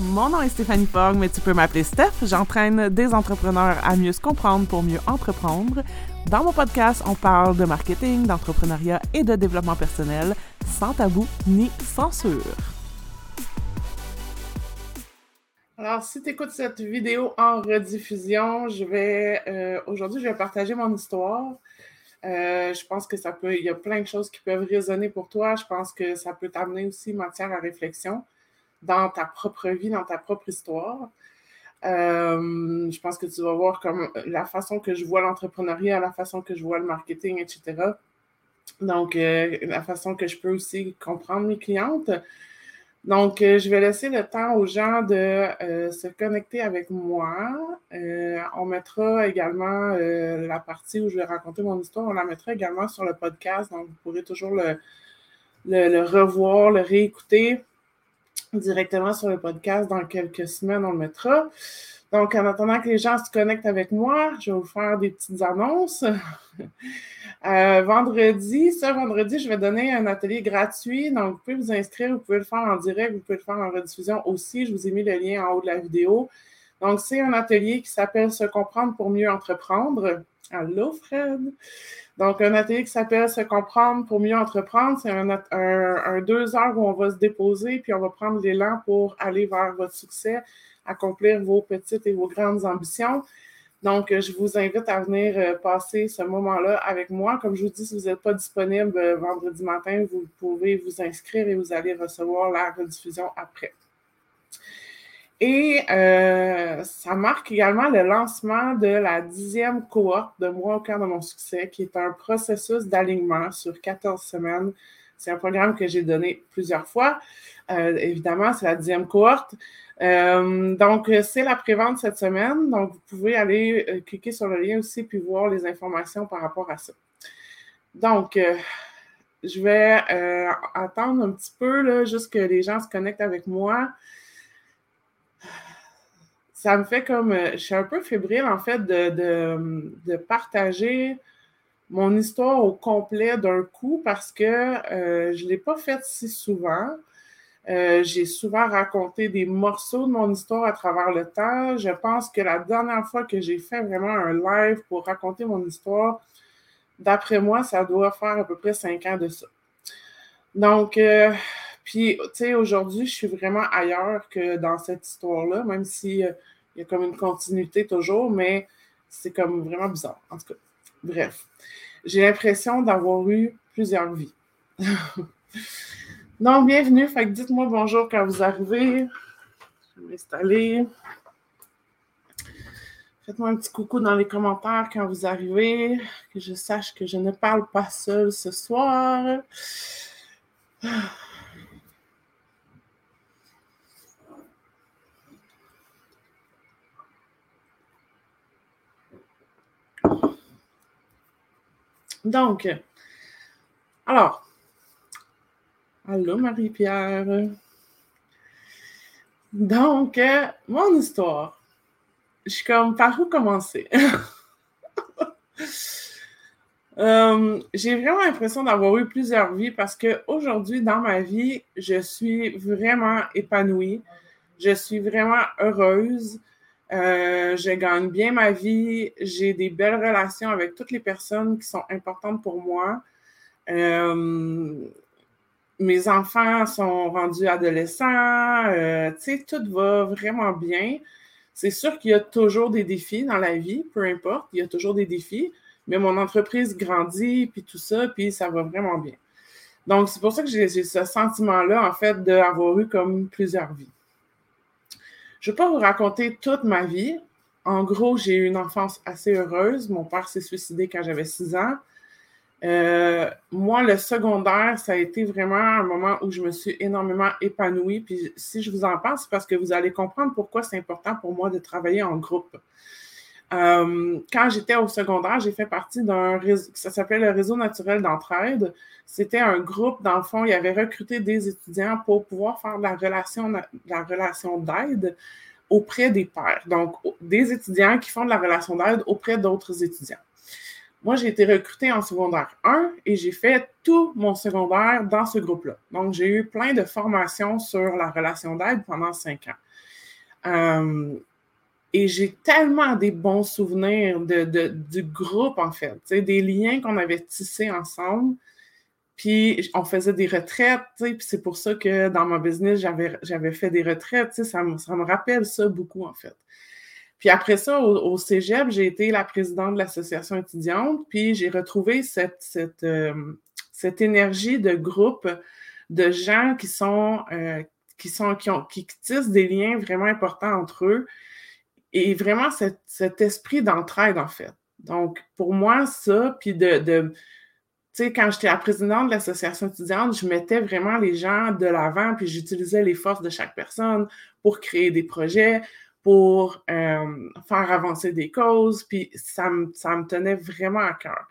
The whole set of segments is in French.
Mon nom est Stéphanie Fogg, mais tu peux m'appeler Steph. J'entraîne des entrepreneurs à mieux se comprendre pour mieux entreprendre. Dans mon podcast, on parle de marketing, d'entrepreneuriat et de développement personnel, sans tabou ni censure. Alors, si tu écoutes cette vidéo en rediffusion, je vais euh, aujourd'hui, je vais partager mon histoire. Euh, je pense que ça peut, il y a plein de choses qui peuvent résonner pour toi. Je pense que ça peut t'amener aussi matière à réflexion dans ta propre vie, dans ta propre histoire. Euh, je pense que tu vas voir comme la façon que je vois l'entrepreneuriat, la façon que je vois le marketing, etc. Donc, la façon que je peux aussi comprendre mes clientes. Donc, euh, je vais laisser le temps aux gens de euh, se connecter avec moi. Euh, on mettra également la partie où je vais raconter mon histoire, on la mettra également sur le podcast. Donc, vous pourrez toujours le, revoir, le réécouter directement sur le podcast. Dans quelques semaines, on le mettra. Donc, en attendant que les gens se connectent avec moi, je vais vous faire des petites annonces. Euh, vendredi, ce vendredi, je vais donner un atelier gratuit. Donc, vous pouvez vous inscrire, vous pouvez le faire en direct, vous pouvez le faire en rediffusion aussi. Je vous ai mis le lien en haut de la vidéo. Donc, c'est un atelier qui s'appelle Se comprendre pour mieux entreprendre. Allô, Fred? Donc, un atelier qui s'appelle Se comprendre pour mieux entreprendre. C'est un, deux heures où on va se déposer, puis on va prendre l'élan pour aller vers votre succès, accomplir vos petites et vos grandes ambitions. Donc, je vous invite à venir euh, passer ce moment-là avec moi. Comme je vous dis, si vous n'êtes pas disponible euh, vendredi matin, vous pouvez vous inscrire et vous allez recevoir la rediffusion après. Et euh, ça marque également le lancement de la dixième cohorte de Moi au cœur de mon succès, qui est un processus d'alignement sur 14 semaines. C'est un programme que j'ai donné plusieurs fois. évidemment, c'est la dixième cohorte. Euh, donc, c'est la prévente cette semaine. Donc, vous pouvez aller euh, cliquer sur le lien aussi puis voir les informations par rapport à ça. Donc, euh, je vais attendre un petit peu, là, juste que les gens se connectent avec moi. Ça me fait comme. je suis un peu fébrile, en fait, de, de partager mon histoire au complet d'un coup parce que je ne l'ai pas faite si souvent. Euh, j'ai souvent raconté des morceaux de mon histoire à travers le temps. Je pense que la dernière fois que j'ai fait vraiment un live pour raconter mon histoire, d'après moi, ça doit faire à peu près cinq ans de ça. Donc, euh, puis, tu sais, aujourd'hui, je suis vraiment ailleurs que dans cette histoire-là, même s'il euh, y a comme une continuité toujours, mais c'est comme vraiment bizarre. En tout cas, bref, j'ai l'impression d'avoir eu plusieurs vies. Non, bienvenue. Fait que dites-moi bonjour quand vous arrivez. Je vais m'installer. Faites-moi un petit coucou dans les commentaires quand vous arrivez, que je sache que je ne parle pas seule ce soir. Donc, alors, Allô, Marie-Pierre. Donc, euh, mon histoire. Je suis comme, par où commencer? Euh, j'ai vraiment l'impression d'avoir eu plusieurs vies parce qu'aujourd'hui, dans ma vie, je suis vraiment épanouie. Je suis vraiment heureuse. Euh, je gagne bien ma vie. J'ai des belles relations avec toutes les personnes qui sont importantes pour moi mes enfants sont rendus adolescents, euh, tu sais, tout va vraiment bien. C'est sûr qu'il y a toujours des défis dans la vie, peu importe, il y a toujours des défis, mais mon entreprise grandit, puis tout ça, puis ça va vraiment bien. Donc, c'est pour ça que j'ai ce sentiment-là, en fait, d'avoir eu comme plusieurs vies. Je ne vais pas vous raconter toute ma vie. En gros, j'ai eu une enfance assez heureuse. Mon père s'est suicidé quand j'avais six ans. Euh, moi, le secondaire, ça a été vraiment un moment où je me suis énormément épanouie. Puis si je vous en parle, c'est parce que vous allez comprendre pourquoi c'est important pour moi de travailler en groupe. Euh, quand j'étais au secondaire, j'ai fait partie d'un réseau, ça s'appelait le Réseau naturel d'entraide. C'était un groupe, dans le fond, il avait recruté des étudiants pour pouvoir faire de la relation, la relation d'aide auprès des pairs. Donc, des étudiants qui font de la relation d'aide auprès d'autres étudiants. Moi, j'ai été recrutée en secondaire 1 et j'ai fait tout mon secondaire dans ce groupe-là. Donc, j'ai eu plein de formations sur la relation d'aide pendant cinq ans. Euh, et j'ai tellement des bons souvenirs de, du groupe, en fait, des liens qu'on avait tissés ensemble. Puis on faisait des retraites, puis c'est pour ça que dans ma business, j'avais fait des retraites. Ça me, ça me rappelle ça beaucoup, en fait. Puis après ça, au, cégep, j'ai été la présidente de l'association étudiante, puis j'ai retrouvé cette, cette, euh, cette, énergie de groupe de gens qui sont, euh, qui, sont qui, ont, qui tissent des liens vraiment importants entre eux et vraiment cet, esprit d'entraide, en fait. Donc, pour moi, ça, puis de, de tu sais, quand j'étais la présidente de l'association étudiante, je mettais vraiment les gens de l'avant, puis j'utilisais les forces de chaque personne pour créer des projets, pour euh, faire avancer des causes, puis ça me, ça me tenait vraiment à cœur.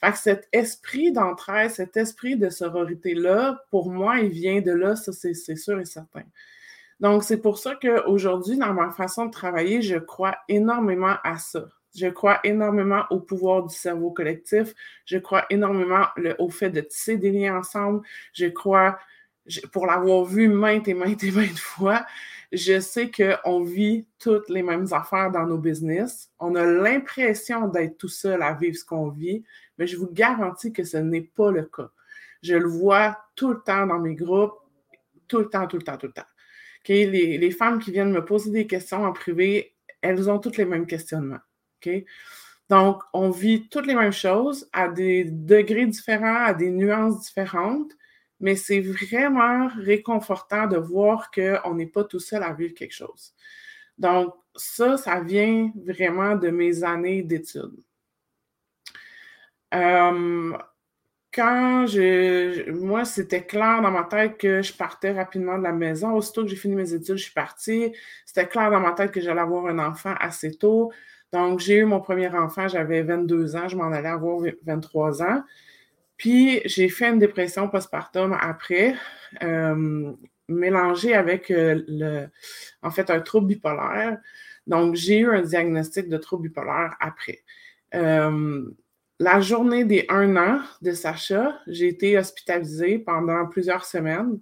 Fait que cet esprit d'entraide, cet esprit de sororité-là, pour moi, il vient de là, ça c'est sûr et certain. Donc, c'est pour ça qu'aujourd'hui, dans ma façon de travailler, je crois énormément à ça. Je crois énormément au pouvoir du cerveau collectif. Je crois énormément au fait de tisser des liens ensemble. Je crois, pour l'avoir vu maintes et maintes et maintes fois, je sais qu'on vit toutes les mêmes affaires dans nos business. On a l'impression d'être tout seul à vivre ce qu'on vit, mais je vous garantis que ce n'est pas le cas. Je le vois tout le temps dans mes groupes, tout le temps, tout le temps, tout le temps. Les, femmes qui viennent me poser des questions en privé, elles ont toutes les mêmes questionnements. Donc, on vit toutes les mêmes choses à des degrés différents, à des nuances différentes, mais c'est vraiment réconfortant de voir qu'on n'est pas tout seul à vivre quelque chose. Donc, ça, ça vient vraiment de mes années d'études. Euh, quand je. Moi, c'était clair dans ma tête que je partais rapidement de la maison. Aussitôt que j'ai fini mes études, je suis partie. C'était clair dans ma tête que j'allais avoir un enfant assez tôt. Donc, j'ai eu mon premier enfant, j'avais 22 ans, je m'en allais avoir 23 ans. Puis j'ai fait une dépression postpartum après, euh, mélangée avec euh, le, en fait un trouble bipolaire. Donc j'ai eu un diagnostic de trouble bipolaire après. Euh, la journée des un an de Sacha, j'ai été hospitalisée pendant plusieurs semaines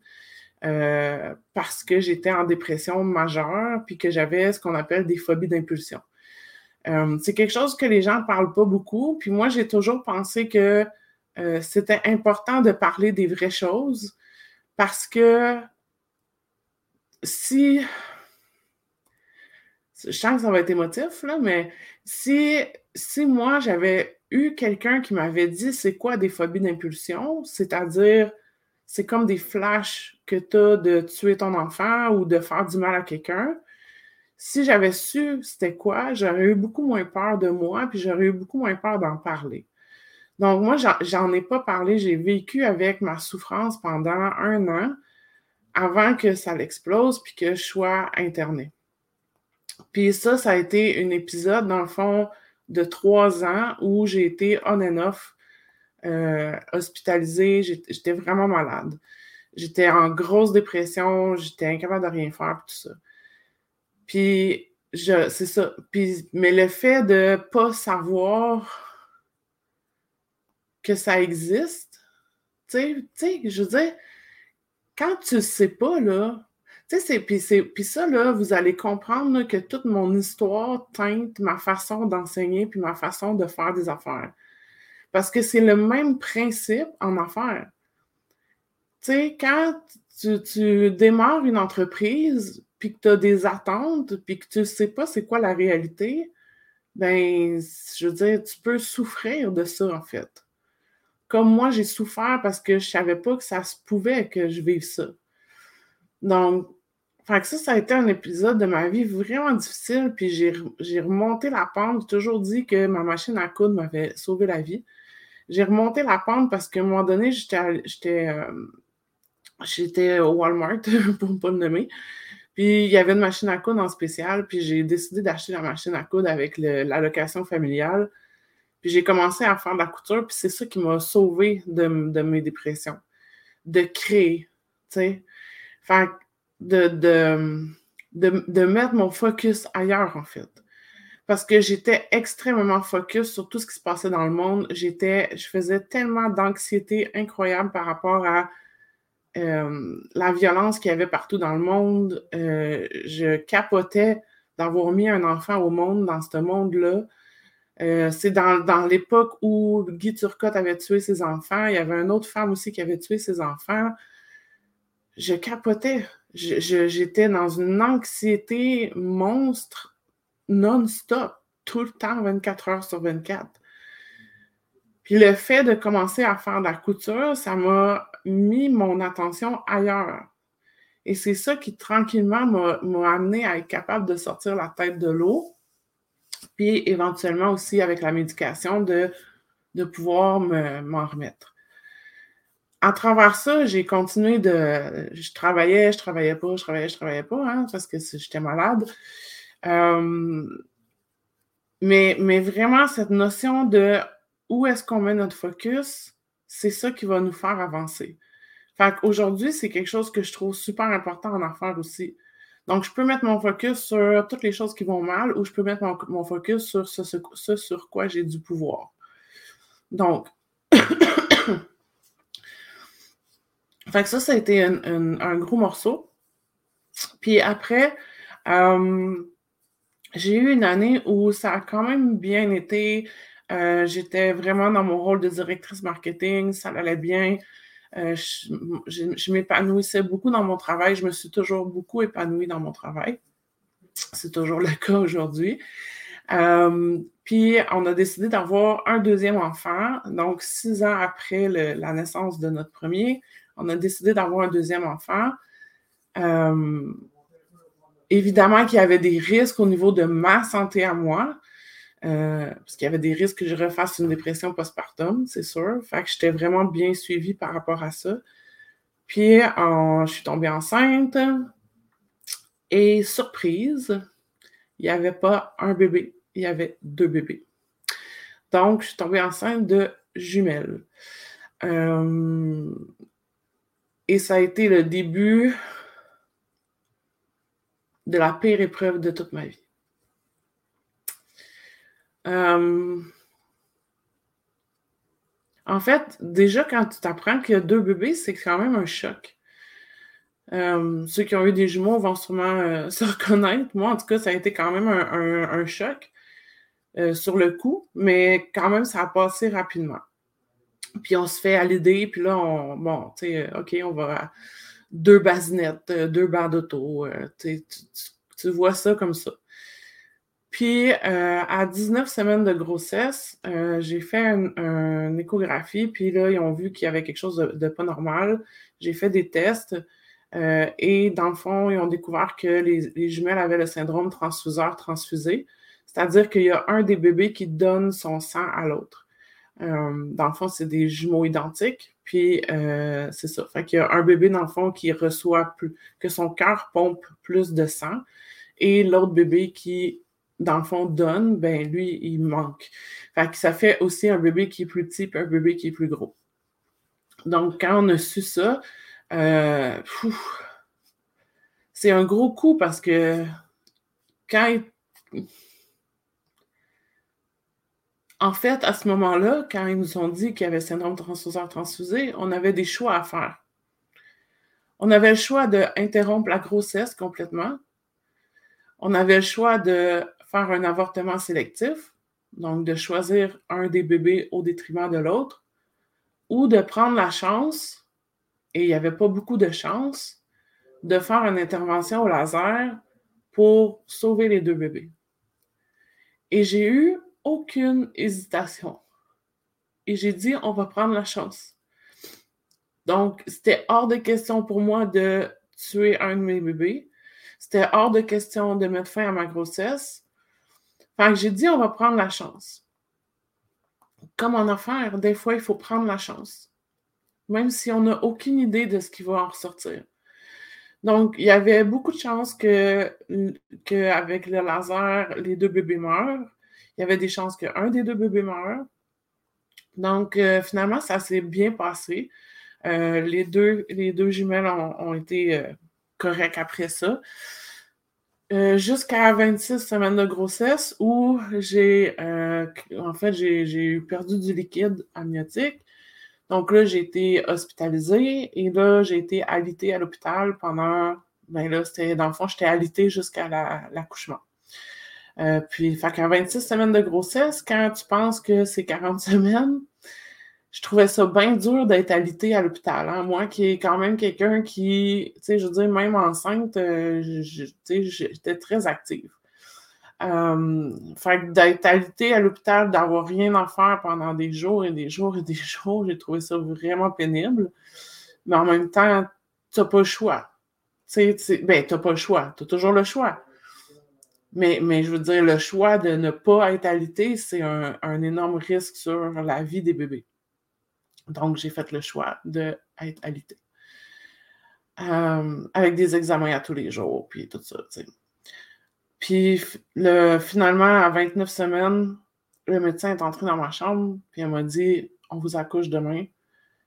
parce que j'étais en dépression majeure puis que j'avais ce qu'on appelle des phobies d'impulsion. c'est quelque chose que les gens ne parlent pas beaucoup. Puis moi, j'ai toujours pensé que euh, c'était important de parler des vraies choses parce que si. Je sens que ça va être émotif, là, mais si moi j'avais quelqu'un qui m'avait dit c'est quoi des phobies d'impulsion, c'est-à-dire c'est comme des flashs que tu as de tuer ton enfant ou de faire du mal à quelqu'un. Si j'avais su c'était quoi, j'aurais eu beaucoup moins peur de moi, puis j'aurais eu beaucoup moins peur d'en parler. Donc, moi, j'en ai pas parlé. J'ai vécu avec ma souffrance pendant un an avant que ça l'explose puis que je sois internée. Puis ça, ça a été un épisode, dans le fond, de trois ans où j'ai été on and off, euh, hospitalisée. J'étais vraiment malade. J'étais en grosse dépression, j'étais incapable de rien faire, tout ça. Puis, c'est ça. Puis, mais le fait de ne pas savoir que ça existe. Tu sais, je veux dire, quand tu ne sais pas, là, tu sais, puis ça, là, vous allez comprendre que toute mon histoire teinte ma façon d'enseigner puis ma façon de faire des affaires. Parce que c'est le même principe en affaires. Tu sais, quand tu, démarres une entreprise puis que tu as des attentes puis que tu ne sais pas c'est quoi la réalité, ben, je veux dire, tu peux souffrir de ça, en fait comme moi, j'ai souffert parce que je ne savais pas que ça se pouvait que je vive ça. Donc, ça, ça a été un épisode de ma vie vraiment difficile, puis j'ai remonté la pente. J'ai toujours dit que ma machine à coudre m'avait sauvé la vie. J'ai remonté la pente parce qu'à un moment donné, j'étais euh, au Walmart, pour ne pas le nommer. Puis il y avait une machine à coudre en spécial, puis j'ai décidé d'acheter la machine à coudre avec l'allocation familiale. Puis j'ai commencé à faire de la couture, puis c'est ça qui m'a sauvé de, mes dépressions. De créer, tu sais. De, de, de, mettre mon focus ailleurs, en fait. parce que j'étais extrêmement focus sur tout ce qui se passait dans le monde. J'étais, je faisais tellement d'anxiété incroyable par rapport à euh, la violence qu'il y avait partout dans le monde. Euh, je capotais d'avoir mis un enfant au monde dans ce monde-là. Euh, c'est dans, l'époque où Guy Turcotte avait tué ses enfants. Il y avait une autre femme aussi qui avait tué ses enfants. Je capotais. J'étais dans une anxiété monstre non-stop, tout le temps, 24 heures sur 24. Puis le fait de commencer à faire de la couture, ça m'a mis mon attention ailleurs. Et c'est ça qui tranquillement m'a amené à être capable de sortir la tête de l'eau, puis éventuellement aussi avec la médication de, pouvoir m'en remettre. À travers ça, j'ai continué de. Je travaillais, je travaillais pas, je travaillais, je travaillais pas, hein, parce que j'étais malade. Euh, mais, mais vraiment, cette notion de où est-ce qu'on met notre focus, c'est ça qui va nous faire avancer. Fait qu'aujourd'hui, c'est quelque chose que je trouve super important en affaires aussi. Donc, je peux mettre mon focus sur toutes les choses qui vont mal ou je peux mettre mon, focus sur ce, sur quoi j'ai du pouvoir. Donc, fait que ça, ça a été un, gros morceau. Puis après, euh, j'ai eu une année où ça a quand même bien été. Euh, j'étais vraiment dans mon rôle de directrice marketing, ça allait bien. Euh, je, m'épanouissais beaucoup dans mon travail. Je me suis toujours beaucoup épanouie dans mon travail. C'est toujours le cas aujourd'hui. Puis, on a décidé d'avoir un deuxième enfant. Donc, six ans après la naissance de notre premier, on a décidé d'avoir un deuxième enfant. évidemment qu'il y avait des risques au niveau de ma santé à moi. Euh, parce qu'il y avait des risques que je refasse une dépression postpartum, c'est sûr. Fait que j'étais vraiment bien suivie par rapport à ça. Puis, je suis tombée enceinte. Et surprise, il n'y avait pas un bébé, il y avait deux bébés. Donc, je suis tombée enceinte de jumelles. Euh, et ça a été le début de la pire épreuve de toute ma vie. Euh, en fait, déjà, quand tu t'apprends qu'il y a deux bébés, c'est quand même un choc. Euh, ceux qui ont eu des jumeaux vont sûrement euh, se reconnaître. Moi, en tout cas, ça a été quand même un, choc sur le coup, mais quand même, ça a passé rapidement. Puis on se fait à l'idée, puis là, on, bon, tu sais, OK, on va deux basinettes, deux barres d'auto. tu vois ça comme ça. Puis, euh, à 19 semaines de grossesse, euh, j'ai fait une échographie, puis là, ils ont vu qu'il y avait quelque chose de, pas normal. J'ai fait des tests euh, et dans le fond, ils ont découvert que les, jumelles avaient le syndrome transfuseur-transfusé, c'est-à-dire qu'il y a un des bébés qui donne son sang à l'autre. Dans le fond, c'est des jumeaux identiques, puis c'est ça. Fait qu'il y a un bébé, dans le fond, qui reçoit plus, que son cœur pompe plus de sang, et l'autre bébé qui dans le fond, donne, ben lui, il manque. Fait que ça fait aussi un bébé qui est plus petit et un bébé qui est plus gros. Donc, quand on a su ça, euh, c'est un gros coup parce que quand En fait, à ce moment-là, quand ils nous ont dit qu'il y avait syndrome transfuseur transfusé, on avait des choix à faire. On avait le choix d'interrompre la grossesse complètement. On avait le choix de faire un avortement sélectif, donc de choisir un des bébés au détriment de l'autre, ou de prendre la chance, et il n'y avait pas beaucoup de chance, de faire une intervention au laser pour sauver les deux bébés. Et j'ai eu aucune hésitation. Et j'ai dit, on va prendre la chance. Donc, c'était hors de question pour moi de tuer un de mes bébés. C'était hors de question de mettre fin à ma grossesse. Fait que j'ai dit, on va prendre la chance. Comme en affaires, des fois, il faut prendre la chance. Même si on n'a aucune idée de ce qui va en ressortir. Donc, il y avait beaucoup de chances que, avec le laser, les deux bébés meurent. Il y avait des chances qu'un des deux bébés meure. Donc, euh, finalement, ça s'est bien passé. Euh, les, deux, les deux jumelles ont, été euh, correctes après ça. jusqu'à 26 semaines de grossesse où j'ai, en fait, j'ai perdu du liquide amniotique. Donc là, j'ai été hospitalisée et là, j'ai été alitée à l'hôpital pendant, ben là, c'était, dans le fond, j'étais alitée jusqu'à l'accouchement. Euh, puis, fait qu'à 26 semaines de grossesse, quand tu penses que c'est 40 semaines, je trouvais ça bien dur d'être alité à l'hôpital. Hein. Moi, qui est quand même quelqu'un qui, tu sais, je veux dire, même enceinte, euh, j'étais très active. Euh, fait d'être alité à l'hôpital, d'avoir rien à faire pendant des jours et des jours et des jours, j'ai trouvé ça vraiment pénible. Mais en même temps, tu n'as pas le choix. Tu sais, ben, tu n'as pas le choix. Tu as toujours le choix. Mais, je veux dire, le choix de ne pas être alité, c'est un, énorme risque sur la vie des bébés. Donc, j'ai fait le choix d'être alité. Euh, avec des examens à tous les jours, puis tout ça. Puis le, finalement, à 29 semaines, le médecin est entré dans ma chambre, puis il m'a dit On vous accouche demain.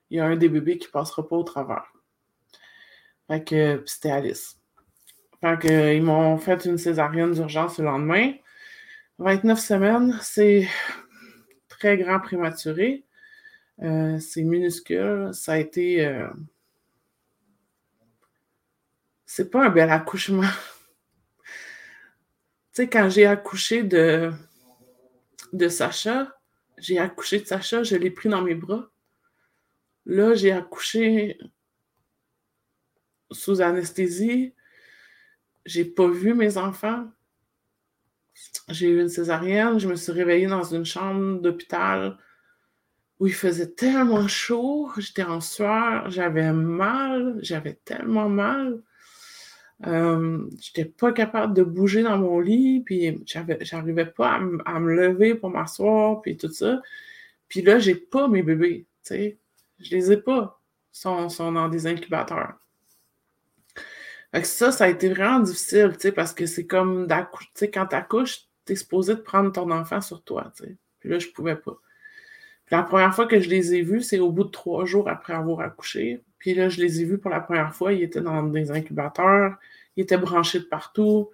Il y a un des bébés qui passera pas au travers. Fait que c'était Alice. Fait ils m'ont fait une césarienne d'urgence le lendemain. 29 semaines, c'est très grand prématuré. Euh, c'est minuscule. Ça a été. Euh, c'est pas un bel accouchement. tu sais, quand j'ai accouché de, de Sacha, j'ai accouché de Sacha, je l'ai pris dans mes bras. Là, j'ai accouché sous anesthésie. J'ai pas vu mes enfants. J'ai eu une césarienne. Je me suis réveillée dans une chambre d'hôpital où il faisait tellement chaud, j'étais en sueur, j'avais mal, j'avais tellement mal. Euh, j'étais pas capable de bouger dans mon lit, puis j'arrivais pas à, me lever pour m'asseoir, puis tout ça. Puis là, j'ai pas mes bébés, tu sais. Je les ai pas. Ils sont, sont dans des incubateurs. Ça, ça a été vraiment difficile, tu sais, parce que c'est comme sais, quand t'accouches, t'es supposé de prendre ton enfant sur toi. Puis là, je pouvais pas la première fois que je les ai vus, c'est au bout de trois jours après avoir accouché. Puis là, je les ai vus pour la première fois. Ils étaient dans des incubateurs. Ils étaient branchés de partout.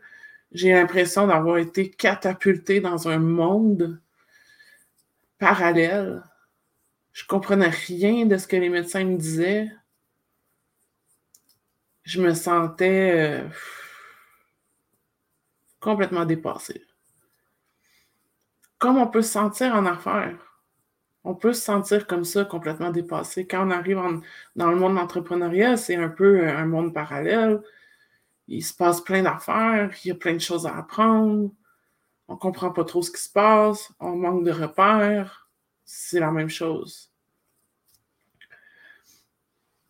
J'ai l'impression d'avoir été catapultée dans un monde parallèle. Je comprenais rien de ce que les médecins me disaient. Je me sentais euh, complètement dépassée. Comme on peut se sentir en affaires on peut se sentir comme ça, complètement dépassé. Quand on arrive dans le monde d'entrepreneuriat, c'est un peu euh, un monde parallèle. Il se passe plein d'affaires, il y a plein de choses à apprendre. On ne comprend pas trop ce qui se passe, on manque de repères. C'est la même chose.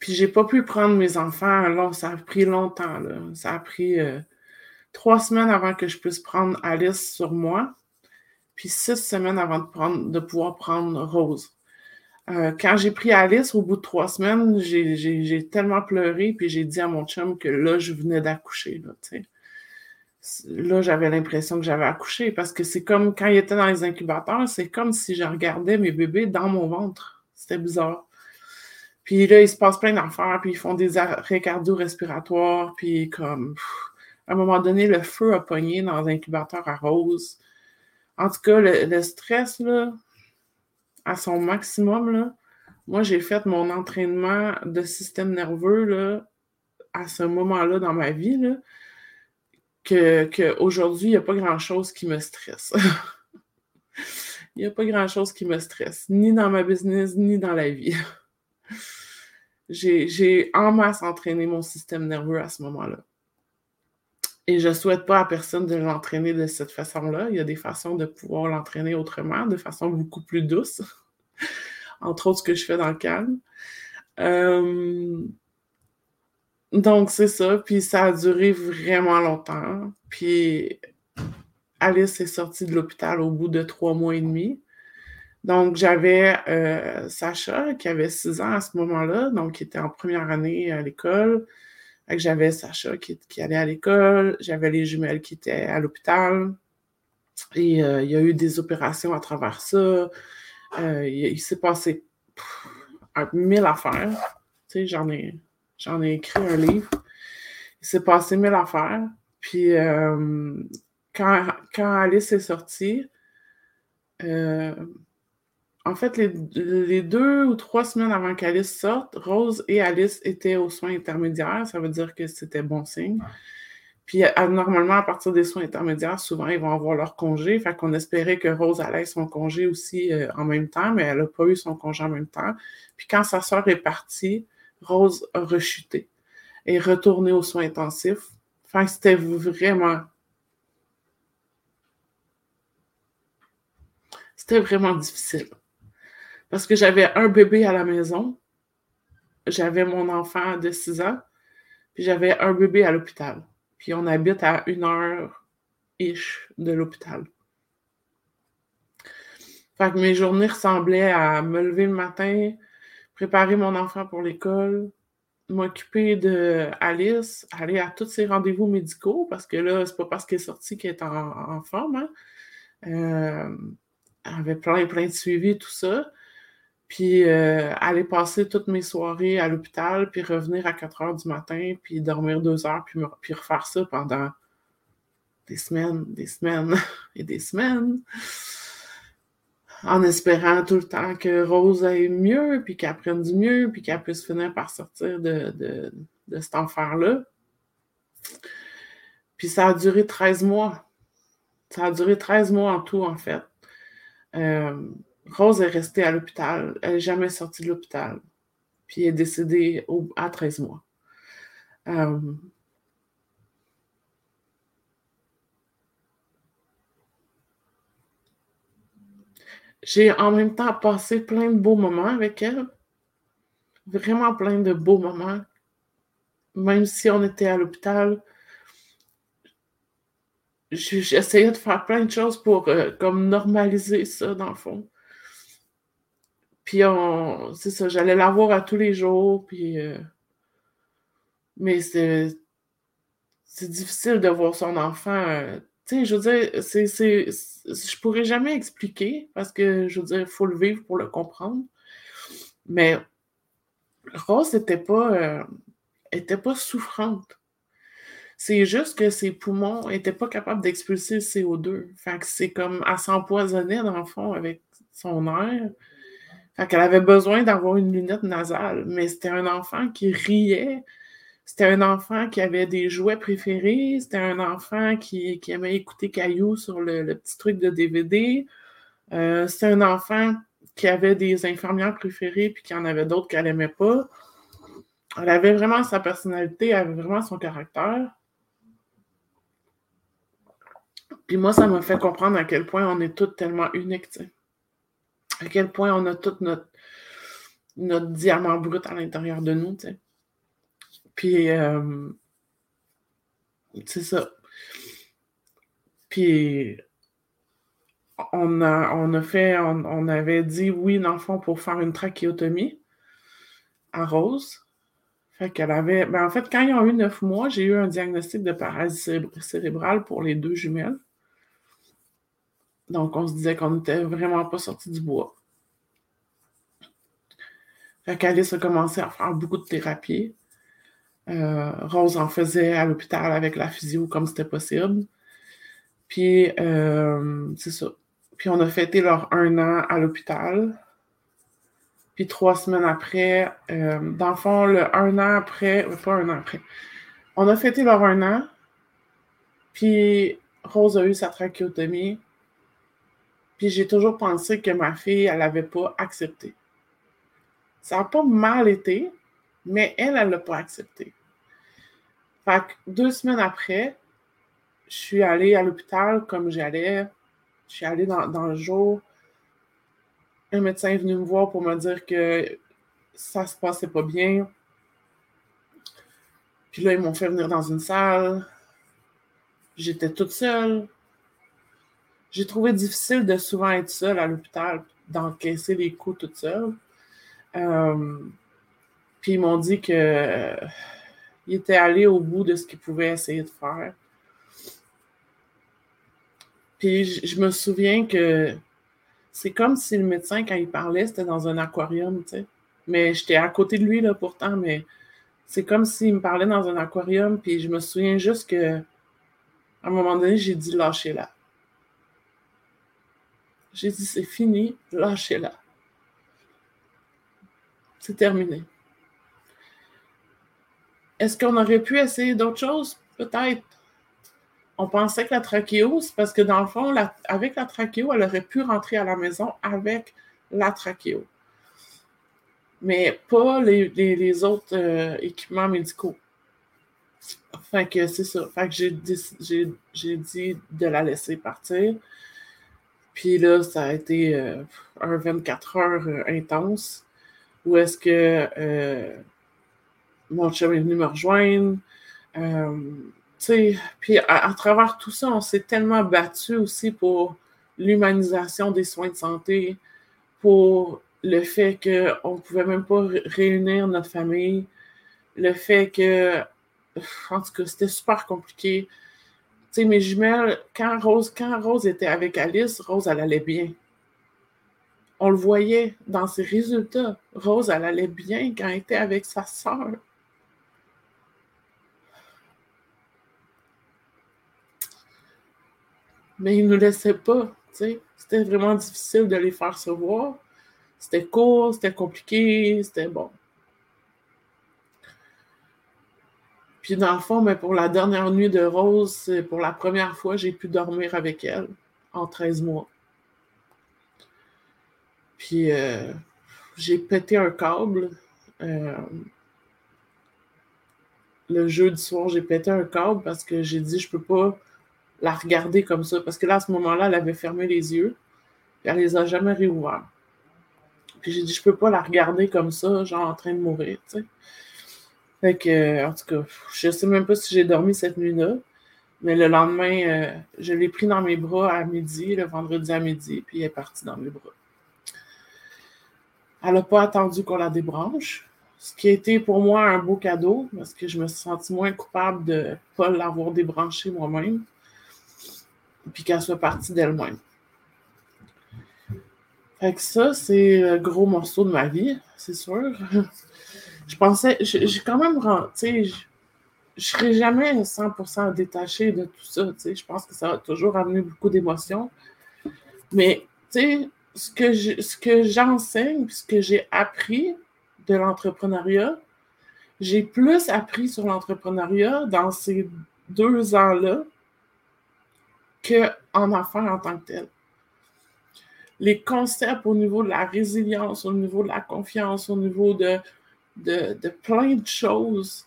Puis j'ai pas pu prendre mes enfants. Là, ça a pris longtemps. Ça a pris euh, trois semaines avant que je puisse prendre Alice sur moi puis six semaines avant de, prendre, de pouvoir prendre Rose. Euh, quand j'ai pris Alice, au bout de trois semaines, j'ai tellement pleuré, puis j'ai dit à mon chum que là, je venais d'accoucher. Là, là j'avais l'impression que j'avais accouché, parce que c'est comme quand il était dans les incubateurs, c'est comme si je regardais mes bébés dans mon ventre. C'était bizarre. Puis là, il se passe plein d'affaires, puis ils font des arrêts cardio-respiratoires, puis comme... à un moment donné, le feu a pogné dans l'incubateur à Rose. En tout cas, le, stress, là, à son maximum, là, moi, j'ai fait mon entraînement de système nerveux là, à ce moment-là dans ma vie, là, que, qu'aujourd'hui, il n'y a pas grand-chose qui me stresse. Il n'y a pas grand-chose qui me stresse, ni dans ma business, ni dans la vie. j'ai, en masse entraîné mon système nerveux à ce moment-là. Et je ne souhaite pas à personne de l'entraîner de cette façon-là. Il y a des façons de pouvoir l'entraîner autrement, de façon beaucoup plus douce. Entre autres, ce que je fais dans le calme. Euh, donc, c'est ça. Puis ça a duré vraiment longtemps. Puis Alice est sortie de l'hôpital au bout de trois mois et demi. Donc, j'avais euh, Sacha, qui avait six ans à ce moment-là, donc qui était en première année à l'école. J'avais Sacha qui, allait à l'école, j'avais les jumelles qui étaient à l'hôpital. Et euh, il y a eu des opérations à travers ça. Euh, il, s'est passé mille affaires. Tu sais, j'en ai, ai écrit un livre. Il s'est passé mille affaires. Puis quand, quand, Alice est sortie, en fait, les, deux ou trois semaines avant qu'Alice sorte, Rose et Alice étaient aux soins intermédiaires. Ça veut dire que c'était bon signe. Puis normalement, à partir des soins intermédiaires, souvent, ils vont avoir leur congé. Fait qu'on espérait que Rose allait son congé aussi euh, en même temps, mais elle n'a pas eu son congé en même temps. Puis quand sa soeur est partie, Rose a rechuté et retourné aux soins intensifs. Enfin, c'était vraiment. C'était vraiment difficile. Parce que j'avais un bébé à la maison. J'avais mon enfant de 6 ans. Puis j'avais un bébé à l'hôpital. Puis on habite à une heure-ish de l'hôpital. Fait que mes journées ressemblaient à me lever le matin, préparer mon enfant pour l'école, m'occuper de Alice, aller à tous ses rendez-vous médicaux, parce que là, c'est pas parce qu'elle est sortie qu'elle est en, forme. Hein. Euh, elle avait plein, plein de suivi, tout ça. Puis euh, aller passer toutes mes soirées à l'hôpital, puis revenir à 4 heures du matin, puis dormir deux heures, puis, refaire ça pendant des semaines, des semaines et des semaines. En espérant tout le temps que Rose aille mieux, puis qu'elle prenne du mieux, puis qu'elle puisse finir par sortir de, de, cet enfer-là. Puis ça a duré 13 mois. Ça a duré 13 mois en tout, en fait. Euh, Rose est restée à l'hôpital. Elle n'est jamais sortie de l'hôpital. Puis elle est décédée à 13 mois. Euh, j'ai en même temps passé plein de beaux moments avec elle. Vraiment plein de beaux moments. Même si on était à l'hôpital, j'essayais de faire plein de choses pour euh, comme normaliser ça, dans le fond. Puis on, c'est ça, j'allais la voir à tous les jours, puis euh, mais c'est c'est difficile de voir son enfant. Euh, tu sais, je veux dire, c'est, c'est, je pourrais jamais expliquer parce que je veux dire, il faut le vivre pour le comprendre. Mais Rose n'était pas, euh, était pas souffrante. C'est juste que ses poumons n'étaient pas capables d'expulser le CO2. Fait que c'est comme, elle s'empoisonnait dans le fond avec son air. Fait qu'elle avait besoin d'avoir une lunette nasale, mais c'était un enfant qui riait. C'était un enfant qui avait des jouets préférés. C'était un enfant qui, aimait écouter Caillou sur le, petit truc de DVD. Euh, c'était un enfant qui avait des infirmières préférées puis qui en avait d'autres qu'elle n'aimait pas. Elle avait vraiment sa personnalité, elle avait vraiment son caractère. Puis moi, ça m'a fait comprendre à quel point on est tous tellement uniques à quel point on a tout notre, notre diamant brut à l'intérieur de nous. Puis, euh, c'est ça. Puis, on a, on a fait, on, avait dit oui, dans le fond, pour faire une trachéotomie à Rose. Fait qu'elle avait. Ben en fait, quand ils ont eu neuf mois, j'ai eu un diagnostic de paralysie cérébrale pour les deux jumelles. Donc, on se disait qu'on n'était vraiment pas sorti du bois. Fait qu'Alice a commencé à faire beaucoup de thérapie. Euh, Rose en faisait à l'hôpital avec la physio comme c'était possible. Puis, euh, c'est ça. Puis, on a fêté leur un an à l'hôpital. Puis, trois semaines après, euh, dans le fond, le un an après, pas un an après, on a fêté leur un an. Puis, Rose a eu sa trachéotomie. J'ai toujours pensé que ma fille, elle n'avait pas accepté. Ça n'a pas mal été, mais elle, elle ne l'a pas accepté. Fait que deux semaines après, je suis allée à l'hôpital comme j'allais. Je suis allée dans, dans, le jour. Un médecin est venu me voir pour me dire que ça se passait pas bien. Puis là, ils m'ont fait venir dans une salle. J'étais toute seule j'ai trouvé difficile de souvent être seule à l'hôpital, d'encaisser les coups toute seule. Euh, puis ils m'ont dit qu'ils euh, étaient allés au bout de ce qu'ils pouvaient essayer de faire. Puis je, me souviens que c'est comme si le médecin, quand il parlait, c'était dans un aquarium, tu sais. Mais j'étais à côté de lui, là, pourtant, mais c'est comme s'il me parlait dans un aquarium, puis je me souviens juste que À un moment donné, j'ai dit lâchez-la. J'ai dit c'est fini, lâchez-la. C'est terminé. Est-ce qu'on aurait pu essayer d'autres choses? Peut-être. On pensait que la trachéo, c'est parce que dans le fond, avec la trachéo, elle aurait pu rentrer à la maison avec la trachéo. Mais pas les, autres euh, équipements médicaux. Fait que c'est ça. Fait j'ai dit de la laisser partir. Puis là, ça a été euh, un 24 heures euh, intense où est-ce que euh, mon chum est venu me rejoindre. puis à, travers tout ça, on s'est tellement battu aussi pour l'humanisation des soins de santé, pour le fait qu'on ne pouvait même pas réunir notre famille, le fait que, en tout cas, c'était super compliqué sais, mes jumelles, quand Rose, était avec Alice, Rose, elle allait bien. On le voyait dans ses résultats. Rose, elle allait bien quand elle était avec sa sœur. Mais ils ne nous laissaient pas, tu. C'était vraiment difficile de les faire se voir. C'était court, c'était compliqué, c'était bon. Puis dans le fond, mais pour la dernière nuit de Rose, pour la première fois, j'ai pu dormir avec elle en 13 mois. Puis euh, j'ai pété un câble. Euh, le jeudi soir, j'ai pété un câble parce que j'ai dit je peux pas la regarder comme ça. Parce que là, à ce moment-là, elle avait fermé les yeux. Et elle les a jamais réouverts. Puis j'ai dit je peux pas la regarder comme ça, genre en train de mourir, sais. Fait que, en tout cas, je sais même pas si j'ai dormi cette nuit-là. Mais le lendemain, euh, je l'ai pris dans mes bras à midi, le vendredi à midi, puis elle est partie dans mes bras. Elle n'a pas attendu qu'on la débranche, ce qui a été pour moi un beau cadeau, parce que je me suis sentie moins coupable de ne pas l'avoir débranchée moi-même, puis qu'elle soit partie d'elle-même. Fait que ça, c'est le gros morceau de ma vie, c'est sûr. je pensais, j'ai quand même, tu sais, je, ne serai jamais 100% détachée de tout ça, tu sais. Je pense que ça va toujours amener beaucoup d'émotions. Mais, tu sais, ce que ce que j'enseigne, ce que j'ai appris de l'entrepreneuriat, j'ai plus appris sur l'entrepreneuriat dans ces deux ans-là qu'en affaires en tant que tel. Les concepts au niveau de la résilience, au niveau de la confiance, au niveau de de, plein de choses.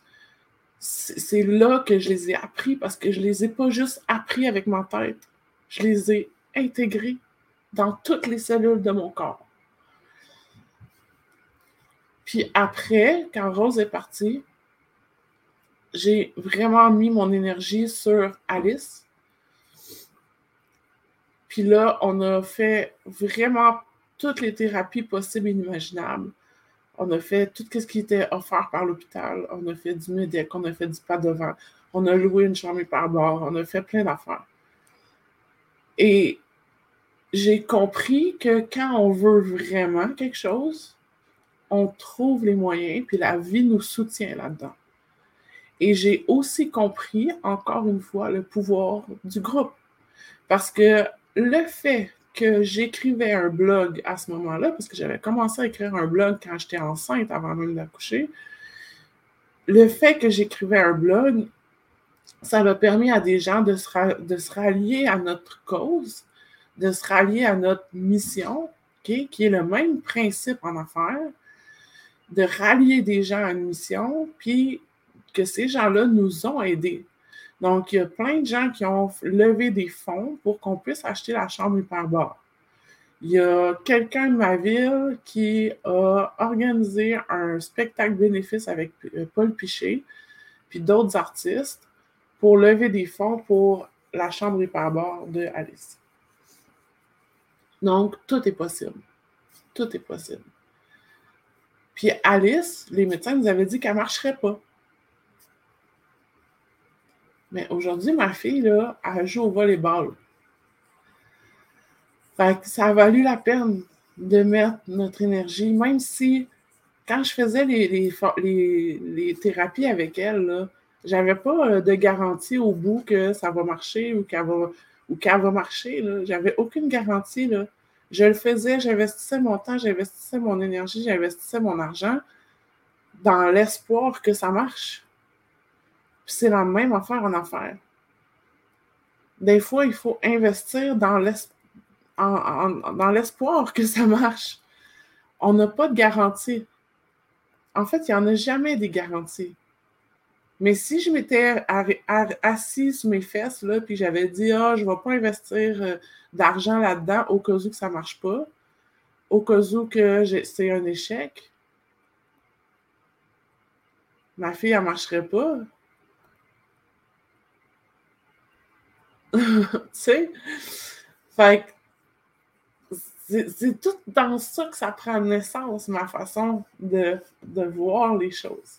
C'est là que je les ai appris parce que je les ai pas juste appris avec ma tête. Je les ai intégrés dans toutes les cellules de mon corps. Puis après, quand Rose est partie, j'ai vraiment mis mon énergie sur Alice. Puis là, on a fait vraiment toutes les thérapies possibles et inimaginables. On a fait tout ce qui était offert par l'hôpital. On a fait du MEDEC, on a fait du pas devant. On a loué une chambre par bord. On a fait plein d'affaires. Et j'ai compris que quand on veut vraiment quelque chose, on trouve les moyens, puis la vie nous soutient là-dedans. Et j'ai aussi compris, encore une fois, le pouvoir du groupe. Parce que le fait que j'écrivais un blog à ce moment-là, parce que j'avais commencé à écrire un blog quand j'étais enceinte avant même d'accoucher, le fait que j'écrivais un blog, ça m'a permis à des gens de se, de se rallier à notre cause, de se rallier à notre mission, qui est le même principe en affaires, de rallier des gens à une mission, puis que ces gens-là nous ont aidés. Donc, il y a plein de gens qui ont levé des fonds pour qu'on puisse acheter la chambre hyperbare. Il y a quelqu'un de ma ville qui a organisé un spectacle bénéfice avec euh, Paul Piché, puis d'autres artistes, pour lever des fonds pour la chambre hyperbare de Alice. Donc, tout est possible. Tout est possible. Puis Alice, les médecins nous avaient dit qu'elle ne marcherait pas. Mais aujourd'hui, ma fille, là, elle joue au volleyball. Fait que ça a valu la peine de mettre notre énergie, même si quand je faisais les, les, les, thérapies avec elle, J'avais pas euh, de garantie au bout que ça va marcher ou qu'elle va, ou qu'elle va marcher. J'avais aucune garantie. Là. Je le faisais, j'investissais mon temps, j'investissais mon énergie, j'investissais mon argent dans l'espoir que ça marche. Puis c'est la même affaire en affaires. Des fois, il faut investir dans l'espoir que ça marche. On n'a pas de garantie. En fait, il n'y en a jamais des garanties. Mais si je m'étais assis sur mes fesses, là, puis j'avais dit, ah, je ne vais pas investir euh, d'argent là-dedans au cas où que ça ne marche pas, au cas où que c'est un échec, ma fille, elle ne marcherait pas. tu sais? Fait c'est tout dans ça que ça prend naissance, ma façon de, voir les choses.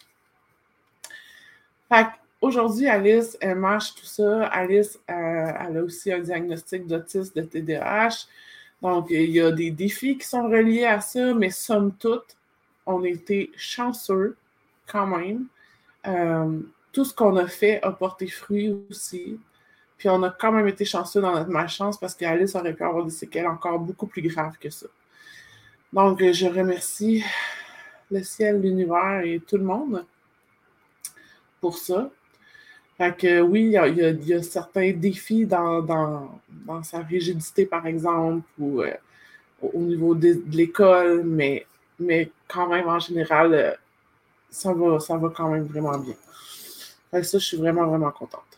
Fait aujourd'hui, Alice, elle marche tout ça. Alice, euh, elle a aussi un diagnostic d'autisme, de TDAH. Donc, il y a des défis qui sont reliés à ça, mais somme toute, on était chanceux quand même. Euh, tout ce qu'on a fait a porté fruit aussi. Puis on a quand même été chanceux dans notre malchance parce qu'Alice aurait pu avoir des séquelles encore beaucoup plus graves que ça. Donc, je remercie le ciel, l'univers et tout le monde pour ça. Fait que oui, il y, a, certains défis dans, sa rigidité, par exemple, ou euh, au niveau de, l'école, mais, mais quand même, en général, euh, ça, va, ça va quand même vraiment bien. Fait ça, je suis vraiment, vraiment contente.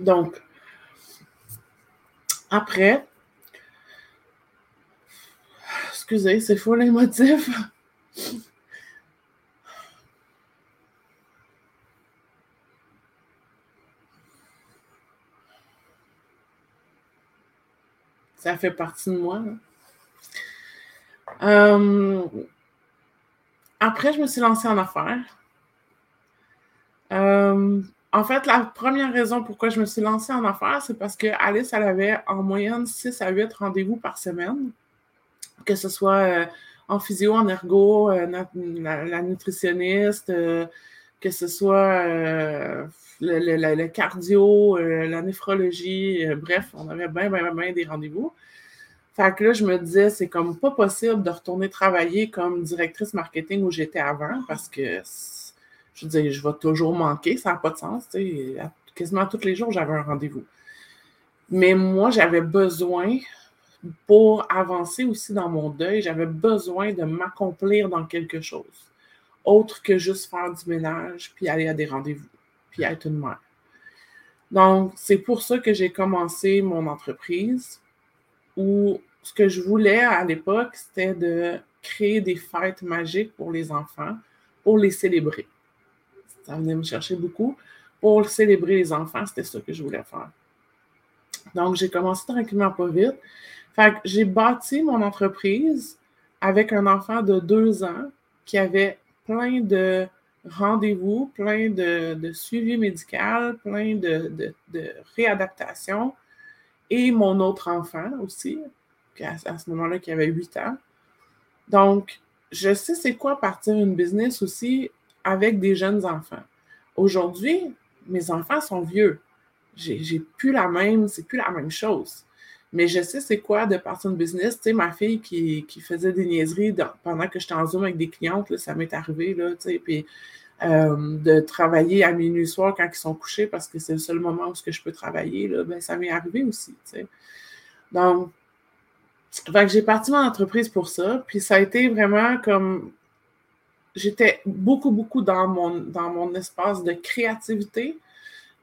Donc, après, excusez, c'est fou les motifs. Ça fait partie de moi. Euh, après, je me suis lancée en affaires. Euh, en fait, la première raison pourquoi je me suis lancée en affaires, c'est parce que Alice, elle avait en moyenne 6 à 8 rendez-vous par semaine, que ce soit euh, en physio, en ergo, euh, la, nutritionniste, euh, que ce soit le, cardio, la néphrologie, bref, on avait bien, bien, bien des rendez-vous. Fait que là, je me disais, c'est comme pas possible de retourner travailler comme directrice marketing où j'étais avant parce que je veux dire, je vais toujours manquer, ça n'a pas de sens. Quasiment tous les jours, j'avais un rendez-vous. Mais moi, j'avais besoin, pour avancer aussi dans mon deuil, j'avais besoin de m'accomplir dans quelque chose, autre que juste faire du ménage, puis aller à des rendez-vous, puis être une mère. Donc, c'est pour ça que j'ai commencé mon entreprise, où ce que je voulais à l'époque, c'était de créer des fêtes magiques pour les enfants, pour les célébrer. Ça venait me chercher beaucoup. Pour célébrer les enfants, c'était ça que je voulais faire. Donc, j'ai commencé tranquillement pas vite. Fait que j'ai bâti mon entreprise avec un enfant de deux ans qui avait plein de rendez-vous, plein de, suivi médical, plein de, de, réadaptation. Et mon autre enfant aussi, à, à ce moment-là, qui avait huit ans. Donc, je sais c'est quoi partir une business aussi avec des jeunes enfants. Aujourd'hui, mes enfants sont vieux. J'ai plus la même, c'est plus la même chose. Mais je sais c'est quoi de partir une business. Tu sais, ma fille qui, faisait des niaiseries pendant que j'étais en Zoom avec des clientes, ça m'est arrivé, là, tu sais, puis euh, de travailler à minuit soir quand ils sont couchés parce que c'est le seul moment où je peux travailler, là, ben, ça m'est arrivé aussi, tu sais. Donc, j'ai parti mon entreprise pour ça, puis ça a été vraiment comme j'étais beaucoup, beaucoup dans mon, dans mon espace de créativité.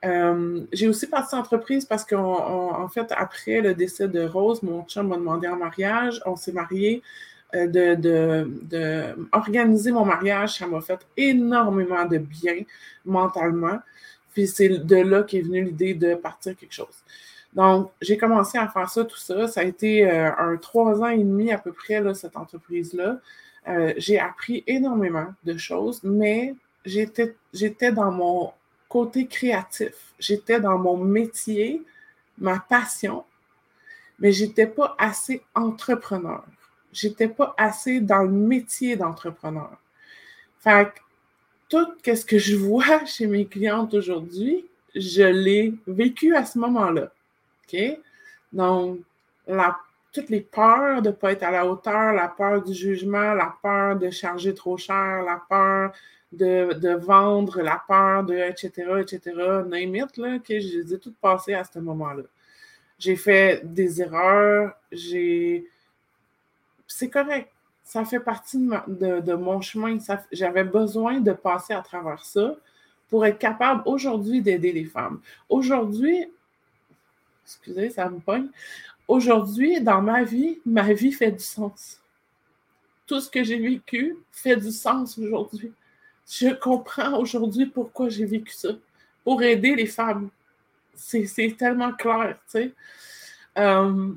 Euh, j'ai aussi parti entreprise parce qu'en fait, après le décès de Rose, mon chum m'a demandé en mariage. On s'est mariés. Euh, de, de, organiser mon mariage, ça m'a fait énormément de bien mentalement. Puis c'est de là qu'est venue l'idée de partir quelque chose. Donc, j'ai commencé à faire ça, tout ça. Ça a été euh, un trois ans et demi à peu près, là, cette entreprise-là. Euh, j'ai appris énormément de choses, mais j'étais, dans mon côté créatif. J'étais dans mon métier, ma passion, mais j'étais pas assez entrepreneur. j'étais pas assez dans le métier d'entrepreneur. Fait que tout ce que je vois chez mes clientes aujourd'hui, je l'ai vécu à ce moment-là. OK? Donc, la, toutes les peurs de ne pas être à la hauteur, la peur du jugement, la peur de charger trop cher, la peur de, vendre, la peur de etc., etc., name it, là, que je les ai toutes passées à ce moment-là. J'ai fait des erreurs, j'ai. C'est correct. Ça fait partie de, mon chemin. J'avais besoin de passer à travers ça pour être capable aujourd'hui d'aider les femmes. Aujourd'hui, excusez, ça me pogne. Aujourd'hui, dans ma vie, ma vie fait du sens. Tout ce que j'ai vécu fait du sens aujourd'hui. Je comprends aujourd'hui pourquoi j'ai vécu ça. Pour aider les femmes. C'est tellement clair, tu sais. Euh,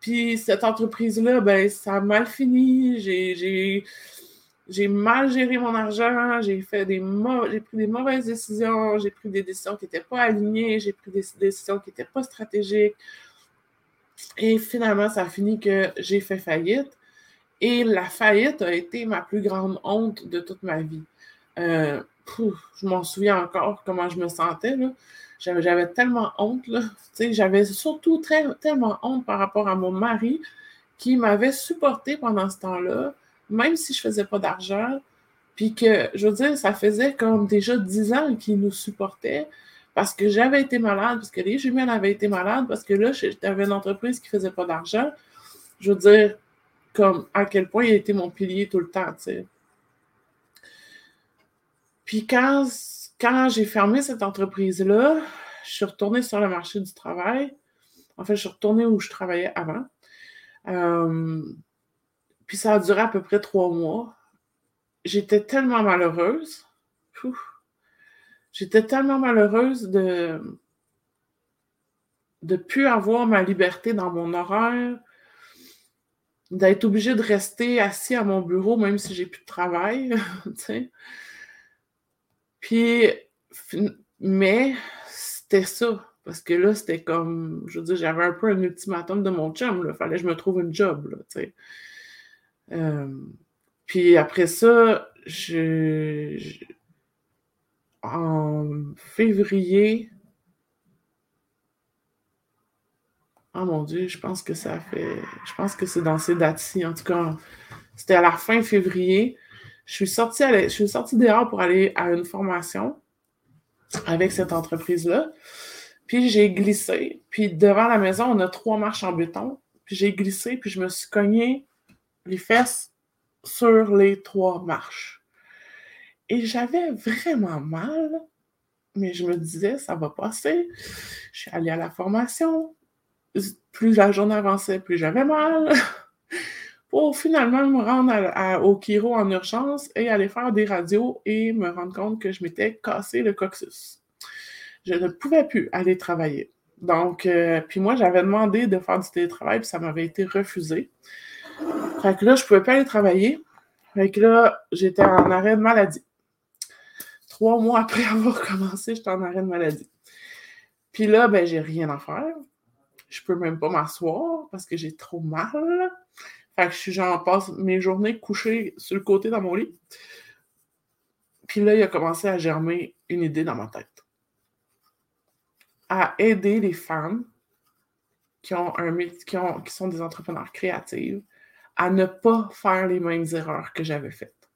puis cette entreprise-là, ben, ça a mal fini. J'ai mal géré mon argent, j'ai pris des mauvaises décisions, j'ai pris des décisions qui n'étaient pas alignées, j'ai pris des décisions qui n'étaient pas stratégiques. Et finalement, ça a fini que j'ai fait faillite. Et la faillite a été ma plus grande honte de toute ma vie. Euh, je m'en souviens encore comment je me sentais. J'avais tellement honte. J'avais surtout tellement honte par rapport à mon mari qui m'avait supporté pendant ce temps-là, même si je ne faisais pas d'argent. Puis que, je veux dire, ça faisait comme déjà dix ans qu'il nous supportait parce que j'avais été malade, parce que les jumelles avaient été malades, parce que là, j'avais une entreprise qui ne faisait pas d'argent. Je veux dire, comme à quel point il a été mon pilier tout le temps. Puis quand, quand j'ai fermé cette entreprise-là, je suis retournée sur le marché du travail. En fait, je suis retournée où je travaillais avant. Euh, puis ça a duré à peu près trois mois. J'étais tellement malheureuse. J'étais tellement malheureuse de ne plus avoir ma liberté dans mon horaire, d'être obligée de rester assis à mon bureau même si j'ai plus de travail. Puis, mais c'était ça. Parce que là, c'était comme, je veux dire, j'avais un peu un ultimatum de mon chum. Il fallait que je me trouve une job. Là, euh, puis après ça, je, en février. Oh mon Dieu, je pense que ça fait. Je pense que c'est dans ces dates-ci. En tout cas, c'était à la fin février. Je suis sortie, je suis sortie dehors pour aller à une formation avec cette entreprise-là. Puis j'ai glissé. Puis devant la maison, on a trois marches en béton. Puis j'ai glissé, puis je me suis cogné les fesses sur les trois marches. Et j'avais vraiment mal, mais je me disais, ça va passer. Je suis allée à la formation. Plus la journée avançait, plus j'avais mal. pour finalement me rendre au Kiro en urgence et aller faire des radios et me rendre compte que je m'étais cassé le coccyx. Je ne pouvais plus aller travailler. Donc, euh, puis moi, j'avais demandé de faire du télétravail, puis ça m'avait été refusé. Fait que là, je ne pouvais pas aller travailler. Fait que là, j'étais en arrêt de maladie. Trois mois après avoir commencé, j'étais en arrêt de maladie. Puis là, ben, j'ai rien à faire. Je peux même pas m'asseoir parce que j'ai trop mal. Fait que je suis genre, passe mes journées couchées sur le côté dans mon lit. Puis là, il a commencé à germer une idée dans ma tête. À aider les femmes qui, ont un, qui, ont, qui sont des entrepreneurs créatifs à ne pas faire les mêmes erreurs que j'avais faites.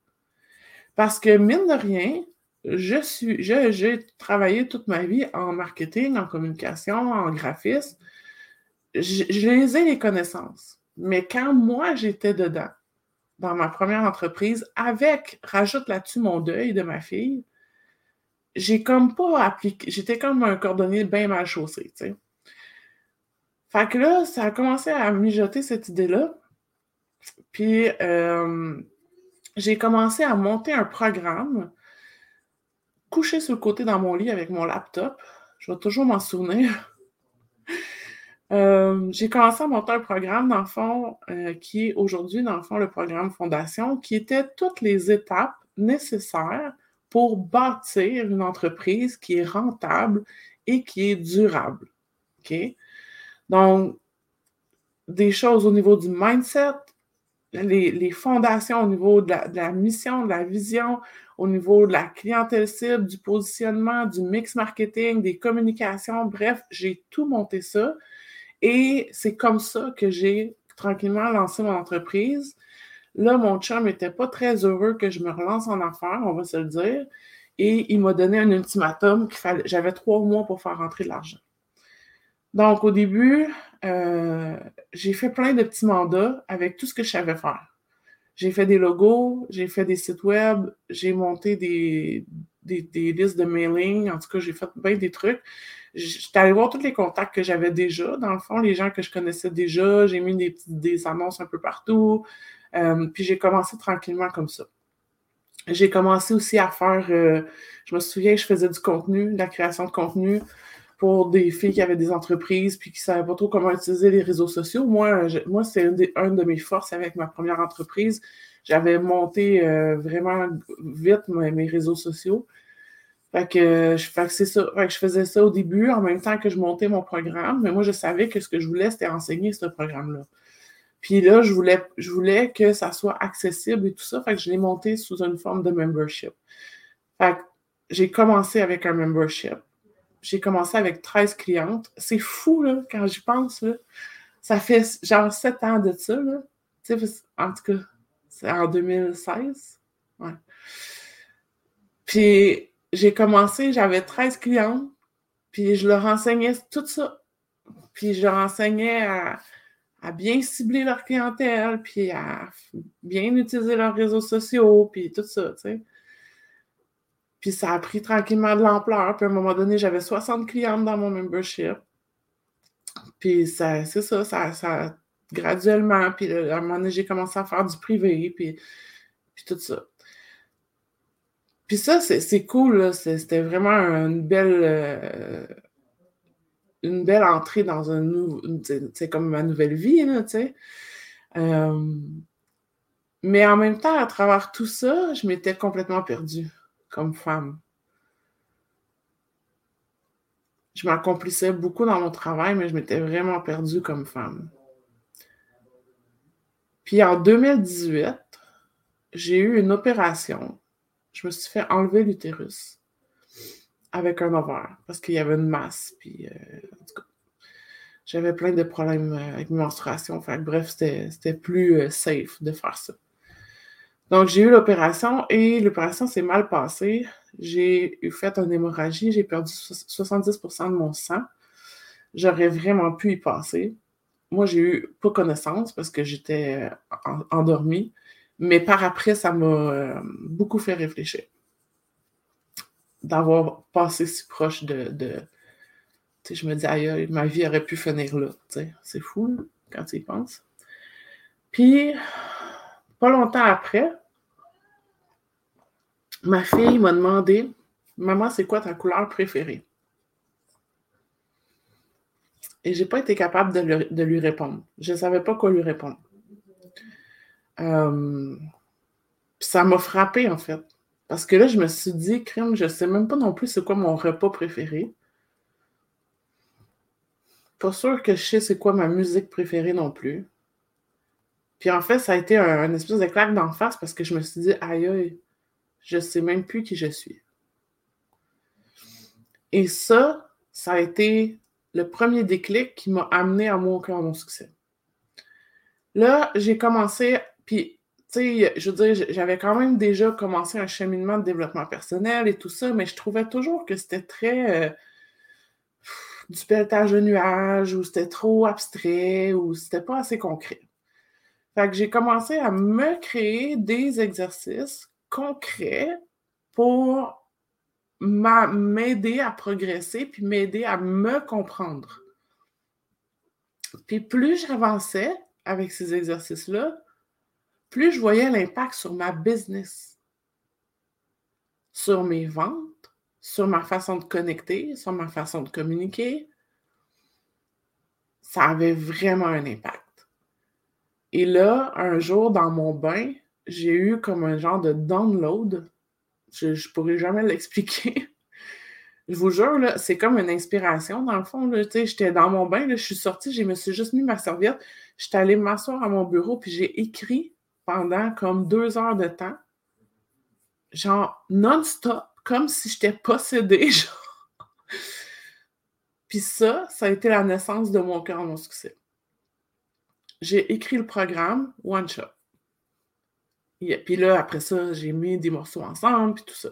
Parce que, mine de rien, je suis, j'ai travaillé toute ma vie en marketing, en communication, en graphisme. je les ai les connaissances. Mais quand moi, j'étais dedans, dans ma première entreprise, avec, rajoute là-dessus mon deuil de ma fille, j'ai comme pas appliqué, j'étais comme un cordonnier bien mal chaussé, tu sais. Fait que là, ça a commencé à mijoter cette idée-là. Puis, euh, j'ai commencé à monter un programme, couché sur le côté dans mon lit avec mon laptop. Je vais toujours m'en souvenir. Euh, j'ai commencé à monter un programme, dans le fond, euh, qui est aujourd'hui, dans le fond, le programme Fondation, qui était toutes les étapes nécessaires pour bâtir une entreprise qui est rentable et qui est durable. OK? Donc, des choses au niveau du mindset, les, fondations au niveau de la, mission, de la vision, au niveau de la clientèle cible, du positionnement, du mix marketing, des communications. Bref, j'ai tout monté ça. Et c'est comme ça que j'ai tranquillement lancé mon entreprise. Là, mon chum n'était pas très heureux que je me relance en affaires, on va se le dire. Et il m'a donné un ultimatum qu'il fallait. J'avais trois mois pour faire rentrer de l'argent. Donc, au début, euh, j'ai fait plein de petits mandats avec tout ce que je savais faire. J'ai fait des logos, j'ai fait des sites web, j'ai monté des, des, listes de mailing. En tout cas, j'ai fait bien des trucs. J'étais allée voir tous les contacts que j'avais déjà, dans le fond, les gens que je connaissais déjà. J'ai mis des, des annonces un peu partout. Euh, puis j'ai commencé tranquillement comme ça. J'ai commencé aussi à faire, euh, je me souviens, je faisais du contenu, de la création de contenu pour des filles qui avaient des entreprises puis qui ne savaient pas trop comment utiliser les réseaux sociaux. Moi, moi c'est une, de mes forces avec ma première entreprise. J'avais monté euh, vraiment vite mes, réseaux sociaux. Ça. Je faisais ça au début en même temps que je montais mon programme. Mais moi, je savais que ce que je voulais, c'était enseigner ce programme-là. Puis là, je voulais, je voulais que ça soit accessible et tout ça. Fait que je l'ai monté sous une forme de membership. Fait que j'ai commencé avec un membership j'ai commencé avec 13 clientes. C'est fou, là, quand j'y pense. Ça fait genre 7 ans de ça. En tout cas, c'est en 2016. Ouais. Puis j'ai commencé, j'avais 13 clientes, puis je leur enseignais tout ça. Puis je leur enseignais à, à bien cibler leur clientèle, puis à bien utiliser leurs réseaux sociaux, puis tout ça, tu sais. Puis ça a pris tranquillement de l'ampleur. Puis à un moment donné, j'avais 60 clientes dans mon membership. Puis c'est ça, ça, ça, graduellement. Puis à un moment donné, j'ai commencé à faire du privé, puis, puis tout ça. Puis ça, c'est cool. C'était vraiment une belle, euh, une belle entrée dans un nouveau. C'est comme ma nouvelle vie, tu sais. Euh, mais en même temps, à travers tout ça, je m'étais complètement perdue comme femme. Je m'accomplissais beaucoup dans mon travail, mais je m'étais vraiment perdue comme femme. Puis en 2018, j'ai eu une opération. Je me suis fait enlever l'utérus avec un ovaire parce qu'il y avait une masse. Puis, euh, j'avais plein de problèmes euh, avec mes menstruations. bref, c'était plus euh, safe de faire ça. Donc, j'ai eu l'opération et l'opération s'est mal passée. J'ai eu fait une hémorragie, j'ai perdu 70% de mon sang. J'aurais vraiment pu y passer. Moi, j'ai eu pas connaissance parce que j'étais euh, endormie, mais par après, ça m'a euh, beaucoup fait réfléchir d'avoir passé si proche de. je me dis, aïe, ma vie aurait pu finir là. C'est fou quand tu y penses. Puis, pas longtemps après, ma fille m'a demandé Maman, c'est quoi ta couleur préférée? Et j'ai pas été capable de, lui répondre. Je ne savais pas quoi lui répondre. Euh, ça m'a frappé en fait. Parce que là, je me suis dit, crème, je ne sais même pas non plus c'est quoi mon repas préféré. Pas sûr que je sais c'est quoi ma musique préférée non plus. Puis en fait, ça a été un, espèce de claque d'en face parce que je me suis dit, aïe, aïe, je sais même plus qui je suis. Et ça, ça a été le premier déclic qui m'a amené à mon cœur, mon succès. Là, j'ai commencé, puis, tu sais, je veux dire, j'avais quand même déjà commencé un cheminement de développement personnel et tout ça, mais je trouvais toujours que c'était très euh, du pelletage de nuages, ou c'était trop abstrait, ou c'était pas assez concret. Fait que j'ai commencé à me créer des exercices concret pour m'aider à progresser, puis m'aider à me comprendre. Puis plus j'avançais avec ces exercices-là, plus je voyais l'impact sur ma business, sur mes ventes, sur ma façon de connecter, sur ma façon de communiquer. Ça avait vraiment un impact. Et là, un jour, dans mon bain, j'ai eu comme un genre de download. Je ne pourrais jamais l'expliquer. je vous jure, c'est comme une inspiration dans le fond. J'étais dans mon bain, je suis sortie, je me suis juste mis ma serviette. J'étais allée m'asseoir à mon bureau, puis j'ai écrit pendant comme deux heures de temps, genre non-stop, comme si j'étais possédée. Puis ça, ça a été la naissance de mon cœur, mon succès. J'ai écrit le programme One Shot. Puis là, après ça, j'ai mis des morceaux ensemble, puis tout ça.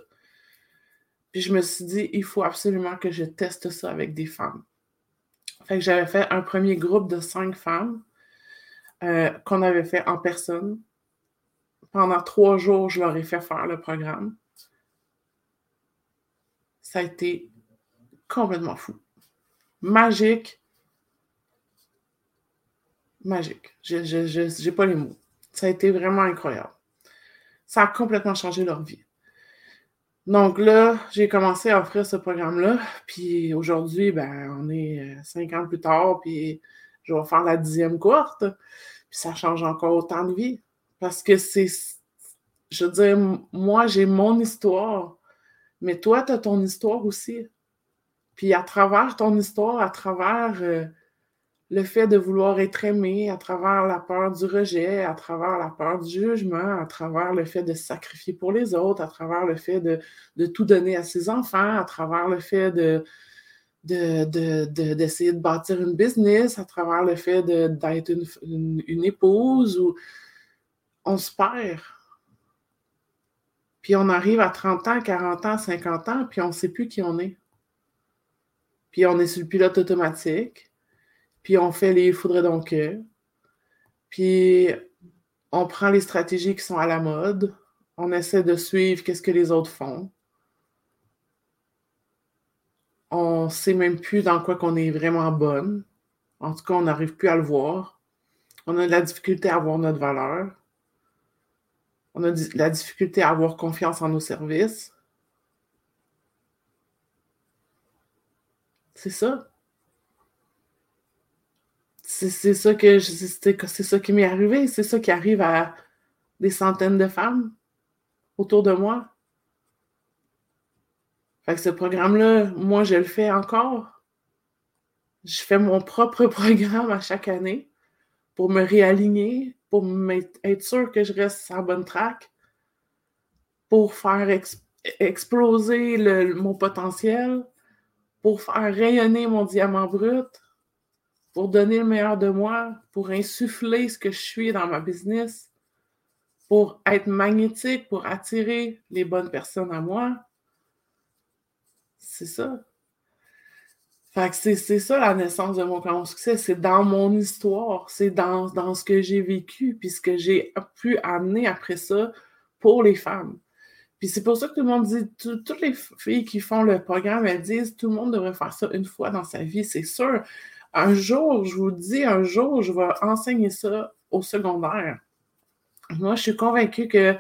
Puis je me suis dit, il faut absolument que je teste ça avec des femmes. Fait que j'avais fait un premier groupe de cinq femmes euh, qu'on avait fait en personne. Pendant trois jours, je leur ai fait faire le programme. Ça a été complètement fou. Magique. Magique. Je n'ai pas les mots. Ça a été vraiment incroyable. Ça a complètement changé leur vie. Donc là, j'ai commencé à offrir ce programme-là. Puis aujourd'hui, ben, on est euh, cinq ans plus tard, puis je vais faire la dixième courte. Puis ça change encore autant de vie. Parce que c'est, je veux dire, moi, j'ai mon histoire, mais toi, tu as ton histoire aussi. Puis à travers ton histoire, à travers euh, le fait de vouloir être aimé à travers la peur du rejet, à travers la peur du jugement, à travers le fait de se sacrifier pour les autres, à travers le fait de, tout donner à ses enfants, à travers le fait de, d'essayer de, bâtir une business, à travers le fait d'être une, une, épouse, ou on se perd. Puis on arrive à 30 ans, 40 ans, 50 ans, puis on ne sait plus qui on est. Puis on est sur le pilote automatique puis on fait les faudrait donc Puis on prend les stratégies qui sont à la mode. On essaie de suivre qu'est-ce que les autres font. On sait même plus dans quoi qu'on est vraiment bonne. En tout cas, on n'arrive plus à le voir. On a de la difficulté à voir notre valeur. On a de la difficulté à avoir confiance en nos services. C'est ça c'est ça que c'est ça qui m'est arrivé, c'est ça qui arrive à des centaines de femmes autour de moi. Fait que ce programme-là, moi, je le fais encore. Je fais mon propre programme à chaque année pour me réaligner, pour être sûr que je reste sur la bonne track, pour faire exploser mon potentiel, pour faire rayonner mon diamant brut, pour donner le meilleur de moi, pour insuffler ce que je suis dans ma business, pour être magnétique, pour attirer les bonnes personnes à moi. C'est ça. Fait que c'est, ça la naissance de mon grand succès. C'est dans mon histoire, c'est dans, dans ce que j'ai vécu, puis ce que j'ai pu amener après ça pour les femmes. Puis c'est pour ça que tout le monde dit, toutes les filles qui font le programme, elles disent, tout le monde devrait faire ça une fois dans sa vie, c'est sûr. Un jour, je vous dis, un jour, je vais enseigner ça au secondaire. Moi, je suis convaincue que